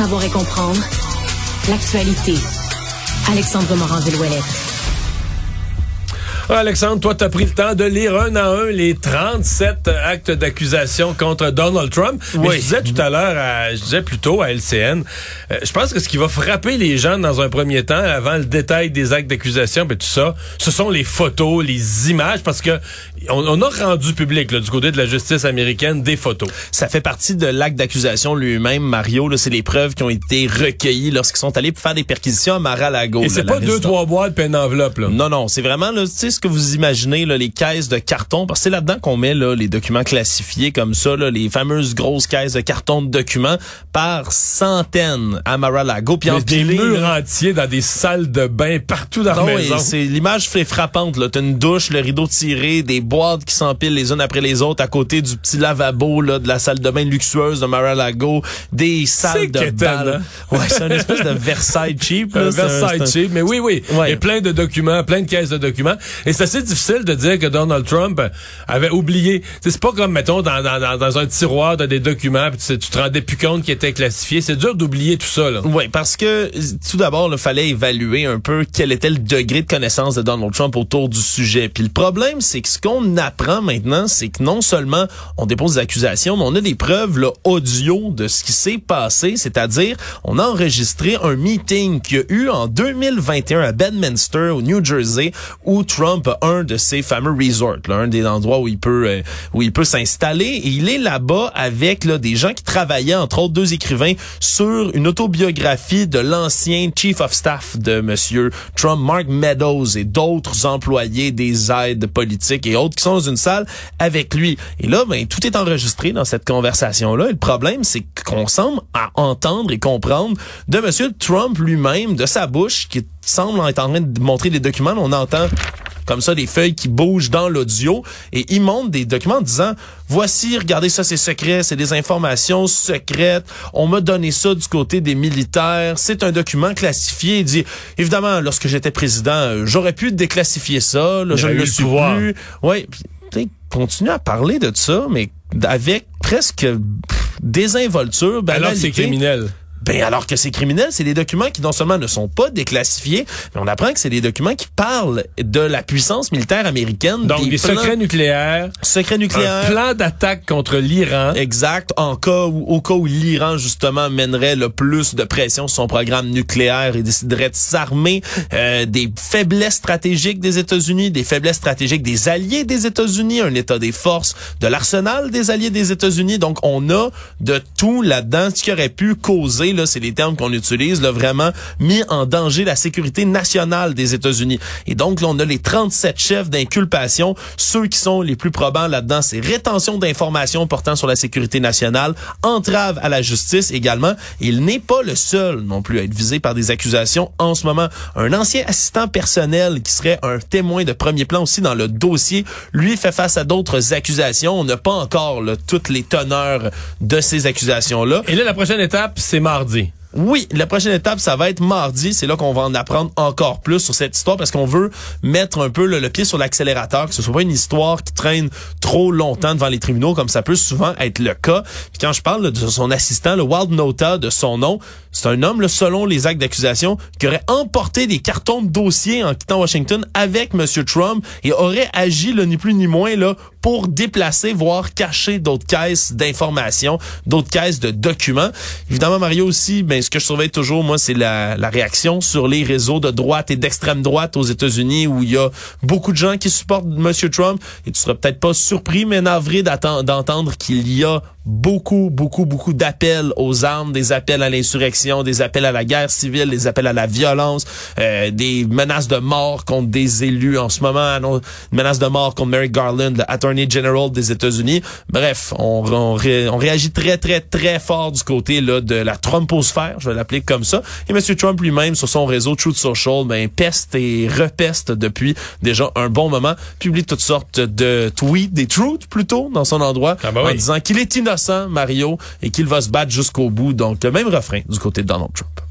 Savoir et comprendre l'actualité. Alexandre Morand-Villouellette. Alexandre, toi, tu as pris le temps de lire un à un les 37 actes d'accusation contre Donald Trump. Mais oui. je disais tout à l'heure, je disais plutôt à LCN, euh, je pense que ce qui va frapper les gens dans un premier temps, avant le détail des actes d'accusation et tout ça, ce sont les photos, les images, parce que on, a rendu public là, du côté de la justice américaine des photos. Ça fait partie de l'acte d'accusation lui-même, Mario. C'est les preuves qui ont été recueillies lorsqu'ils sont allés faire des perquisitions à Mar-a-Lago. Et c'est pas deux, trois boîtes puis une enveloppe. Là. Non, non, c'est vraiment là, ce que vous imaginez, là, les caisses de carton, parce que c'est là-dedans qu'on met là, les documents classifiés comme ça, là, les fameuses grosses caisses de carton de documents par centaines à Mar-a-Lago. Puis des murs entiers dans des salles de bain partout dans la maison. C'est l'image fait frappante. T'as une douche, le rideau tiré, des boîtes qui s'empilent les unes après les autres à côté du petit lavabo là, de la salle de bain luxueuse de Mar-a-Lago, des salles de bain. Hein? Ouais, c'est une espèce de Versailles cheap. Là, Versailles cheap, mais oui, oui. Ouais. A plein de documents, plein de caisses de documents. Et c'est assez difficile de dire que Donald Trump avait oublié. C'est pas comme, mettons, dans, dans, dans un tiroir de des documents, puis tu, tu te rendais plus compte qu'ils étaient classifiés. C'est dur d'oublier tout ça. Là. Oui, parce que tout d'abord, il fallait évaluer un peu quel était le degré de connaissance de Donald Trump autour du sujet. Puis le problème, c'est que ce qu'on apprend maintenant, c'est que non seulement on dépose des accusations, mais on a des preuves là, audio de ce qui s'est passé, c'est-à-dire on a enregistré un meeting qu'il y a eu en 2021 à Bedminster, au New Jersey, où Trump a un de ses fameux resorts, là, un des endroits où il peut euh, où il peut s'installer. Et il est là-bas avec là, des gens qui travaillaient, entre autres deux écrivains, sur une autobiographie de l'ancien chief of staff de Monsieur Trump, Mark Meadows, et d'autres employés des aides politiques et autres qui sont dans une salle avec lui. Et là, ben, tout est enregistré dans cette conversation-là. Le problème, c'est qu'on semble à entendre et comprendre de Monsieur Trump lui-même, de sa bouche, qui semble être en train de montrer des documents. On entend comme ça des feuilles qui bougent dans l'audio. Et il montre des documents en disant voici regardez ça c'est secret c'est des informations secrètes. On m'a donné ça du côté des militaires. C'est un document classifié. Il dit évidemment lorsque j'étais président j'aurais pu déclassifier ça là, je ne le suis plus. Ouais continue à parler de ça, mais avec presque désinvolture. Alors c'est criminel. Ben alors que c'est criminel, c'est des documents qui non seulement ne sont pas déclassifiés, mais on apprend que c'est des documents qui parlent de la puissance militaire américaine. Donc des, secrets nucléaires. Secrets nucléaires. Un plan d'attaque contre l'Iran. Exact. En cas où, au cas où l'Iran justement mènerait le plus de pression sur son programme nucléaire et déciderait de s'armer, euh, des faiblesses stratégiques des États-Unis, des faiblesses stratégiques des alliés des États-Unis, un état des forces de l'arsenal des alliés des États-Unis. Donc on a de tout là-dedans ce qui aurait pu causer là, c'est les termes qu'on utilise, là, vraiment mis en danger la sécurité nationale des États-Unis. Et donc, là, on a les 37 chefs d'inculpation. Ceux qui sont les plus probants là-dedans, c'est rétention d'informations portant sur la sécurité nationale, entrave à la justice également. Il n'est pas le seul non plus à être visé par des accusations en ce moment. Un ancien assistant personnel qui serait un témoin de premier plan aussi dans le dossier, lui fait face à d'autres accusations. On n'a pas encore là, toutes les teneurs de ces accusations-là. Et là, la prochaine étape, c'est mort mardi. Oui, la prochaine étape, ça va être mardi. C'est là qu'on va en apprendre encore plus sur cette histoire parce qu'on veut mettre un peu le, pied sur l'accélérateur, que ce soit pas une histoire qui traîne trop longtemps devant les tribunaux comme ça peut souvent être le cas. Puis quand je parle de son assistant, le Wild Nota, de son nom, c'est un homme, selon les actes d'accusation, qui aurait emporté des cartons de dossiers en quittant Washington avec M. Trump et aurait agi, ni plus ni moins, là, pour déplacer, voire cacher d'autres caisses d'informations, d'autres caisses de documents. Évidemment, Mario aussi, ben, ce que je surveille toujours, moi, c'est la, la, réaction sur les réseaux de droite et d'extrême droite aux États-Unis où il y a beaucoup de gens qui supportent M. Trump. Et tu seras peut-être pas surpris, mais navré d'entendre qu'il y a beaucoup, beaucoup, beaucoup d'appels aux armes, des appels à l'insurrection, des appels à la guerre civile, des appels à la violence, euh, des menaces de mort contre des élus en ce moment, une menace de mort contre Mary Garland, le Attorney General des États-Unis. Bref, on, on, on, réagit très, très, très fort du côté là de la Trumposphère, je vais l'appeler comme ça. Et M. Trump lui-même, sur son réseau Truth Social, ben, peste et repeste depuis déjà un bon moment, publie toutes sortes de tweets, des truths plutôt, dans son endroit, ah bah en disant qu'il est innocent Mario, et qu'il va se battre jusqu'au bout. Donc, le même refrain du côté de Donald Trump.